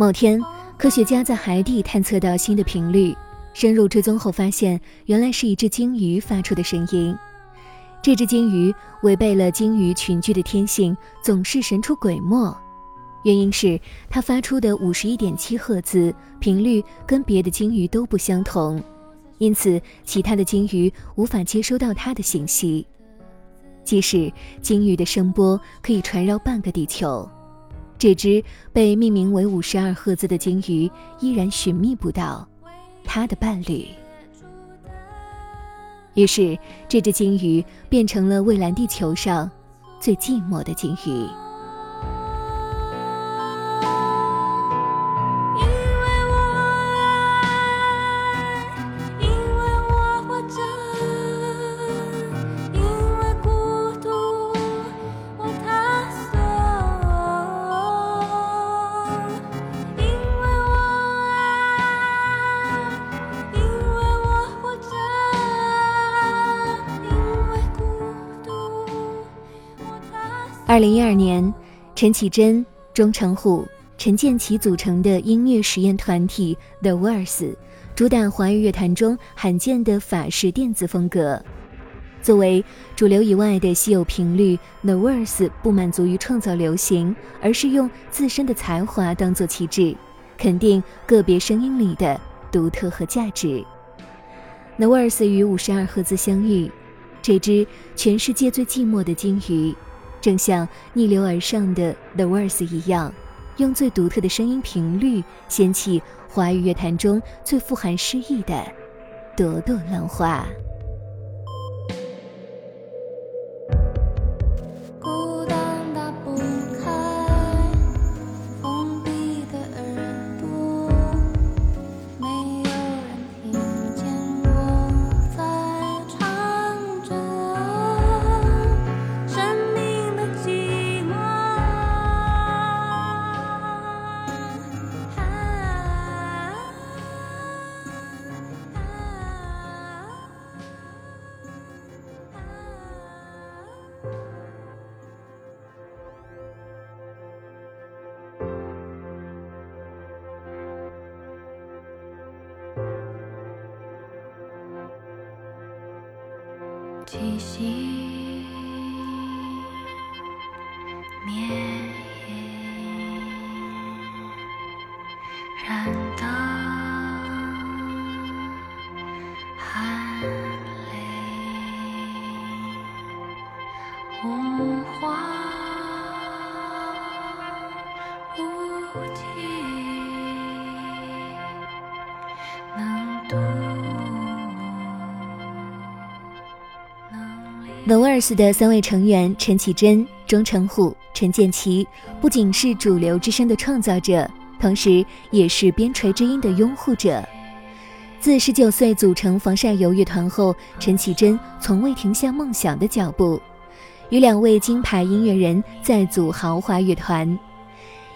某天，科学家在海底探测到新的频率，深入追踪后发现，原来是一只鲸鱼发出的声音。这只鲸鱼违背了鲸鱼群居的天性，总是神出鬼没。原因是它发出的五十一点七赫兹频率跟别的鲸鱼都不相同，因此其他的鲸鱼无法接收到它的信息。即使鲸鱼的声波可以传绕半个地球。这只被命名为五十二赫兹的鲸鱼依然寻觅不到它的伴侣，于是这只鲸鱼变成了蔚蓝地球上最寂寞的鲸鱼。二零一二年，陈绮贞、钟成虎、陈建骐组成的音乐实验团体 The Verse，主打华语乐坛中罕见的法式电子风格。作为主流以外的稀有频率，The Verse 不满足于创造流行，而是用自身的才华当做旗帜，肯定个别声音里的独特和价值。The Verse 与五十二赫兹相遇，这只全世界最寂寞的鲸鱼。正像逆流而上的 The Wears 一样，用最独特的声音频率，掀起华语乐坛中最富含诗意的朵朵浪花。气息。The Verse 的三位成员陈绮贞、钟成虎、陈建骐，不仅是主流之声的创造者，同时也是边陲之音的拥护者。自十九岁组成防晒油乐团后，陈绮贞从未停下梦想的脚步，与两位金牌音乐人再组豪华乐团。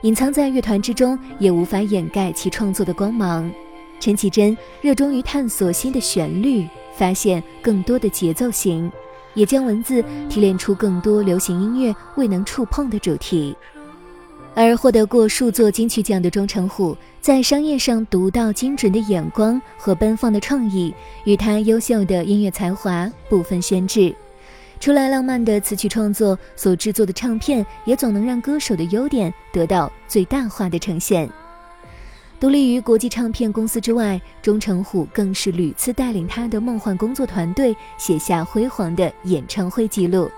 隐藏在乐团之中，也无法掩盖其创作的光芒。陈绮贞热衷于探索新的旋律，发现更多的节奏型。也将文字提炼出更多流行音乐未能触碰的主题，而获得过数座金曲奖的钟成虎，在商业上独到精准的眼光和奔放的创意，与他优秀的音乐才华不分轩轾。除了浪漫的词曲创作，所制作的唱片也总能让歌手的优点得到最大化的呈现。独立于国际唱片公司之外，钟成虎更是屡次带领他的梦幻工作团队写下辉煌的演唱会记录。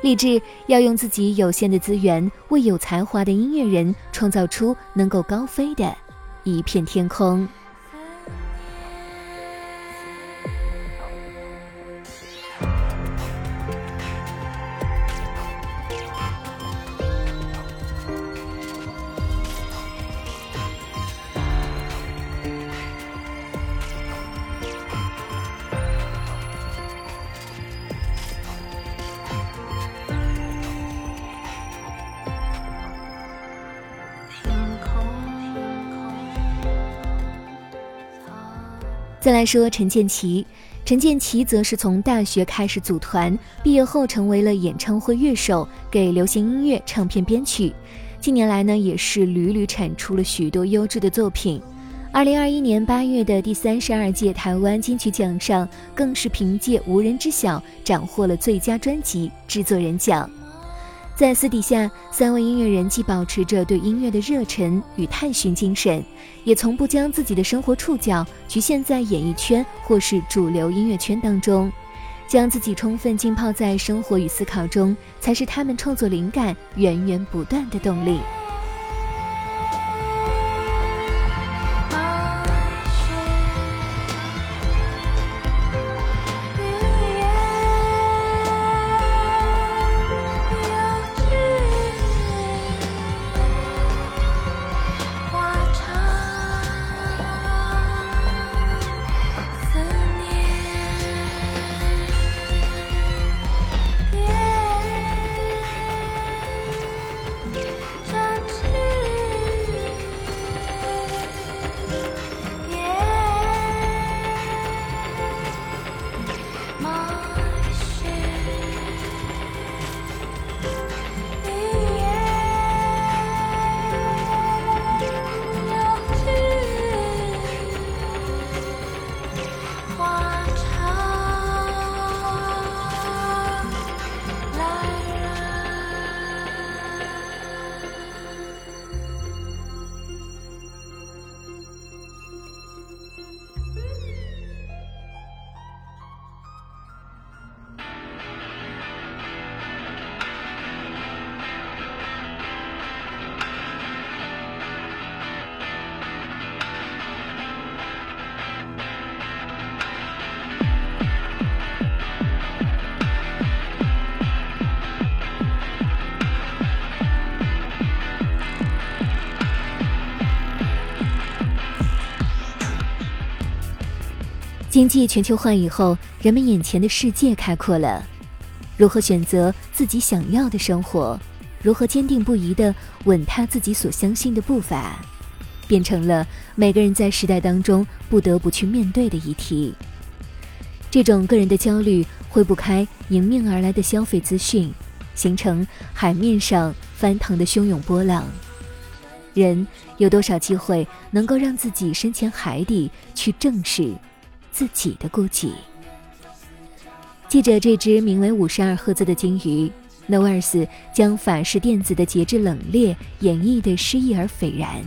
立志要用自己有限的资源，为有才华的音乐人创造出能够高飞的一片天空。再来说陈建奇，陈建奇则是从大学开始组团，毕业后成为了演唱会乐手，给流行音乐唱片编曲。近年来呢，也是屡屡产出了许多优质的作品。二零二一年八月的第三十二届台湾金曲奖上，更是凭借《无人知晓》斩获了最佳专辑制作人奖。在私底下，三位音乐人既保持着对音乐的热忱与探寻精神，也从不将自己的生活触角局限在演艺圈或是主流音乐圈当中，将自己充分浸泡在生活与思考中，才是他们创作灵感源源不断的动力。经济全球化以后，人们眼前的世界开阔了。如何选择自己想要的生活？如何坚定不移地稳踏自己所相信的步伐？变成了每个人在时代当中不得不去面对的议题。这种个人的焦虑，挥不开迎面而来的消费资讯，形成海面上翻腾的汹涌波浪。人有多少机会能够让自己深潜海底去正视？自己的孤寂。记着这只名为五十二赫兹的鲸鱼，No 尔斯将法式电子的节制冷冽演绎的诗意而斐然，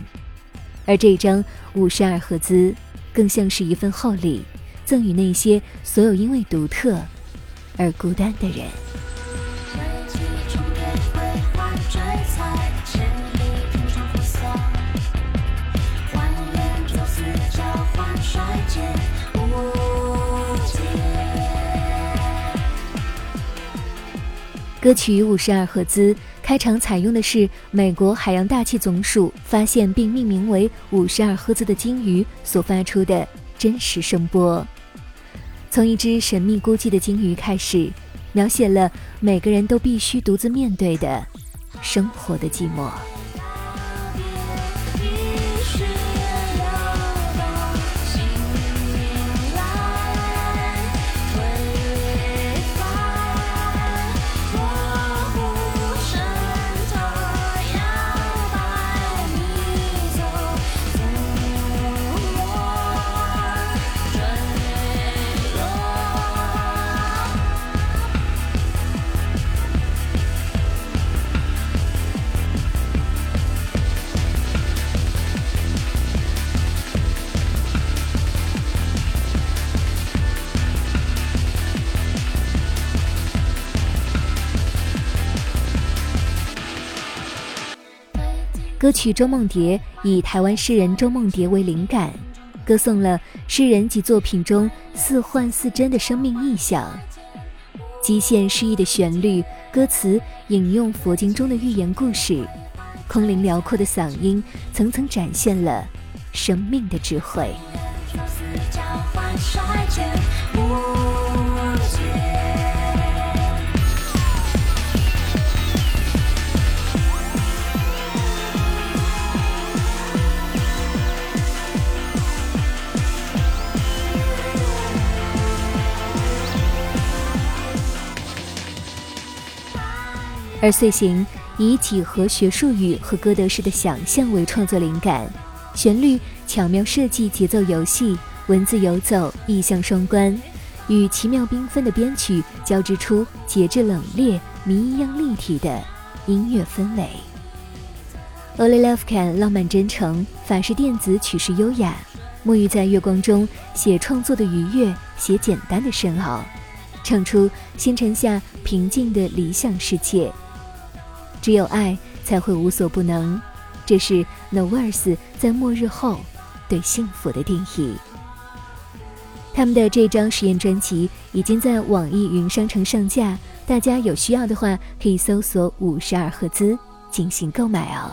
而这张五十二赫兹更像是一份厚礼，赠予那些所有因为独特而孤单的人。歌曲五十二赫兹开场采用的是美国海洋大气总署发现并命名为五十二赫兹的鲸鱼所发出的真实声波，从一只神秘孤寂的鲸鱼开始，描写了每个人都必须独自面对的生活的寂寞。歌曲《周梦蝶》以台湾诗人周梦蝶为灵感，歌颂了诗人及作品中似幻似真的生命意象。极限诗意的旋律，歌词引用佛经中的寓言故事，空灵辽阔的嗓音，层层展现了生命的智慧。而碎行以几何学术语和歌德式的想象为创作灵感，旋律巧妙设计，节奏游戏，文字游走，意象双关，与奇妙缤纷的编曲交织出节制冷冽、谜一样立体的音乐氛围。o l y l o v e c a n 浪漫真诚，法式电子曲式优雅，沐浴在月光中，写创作的愉悦，写简单的深奥，唱出星辰下平静的理想世界。只有爱才会无所不能，这是 n o v e r s 在末日后对幸福的定义。他们的这张实验专辑已经在网易云商城上架，大家有需要的话可以搜索五十二赫兹进行购买哦。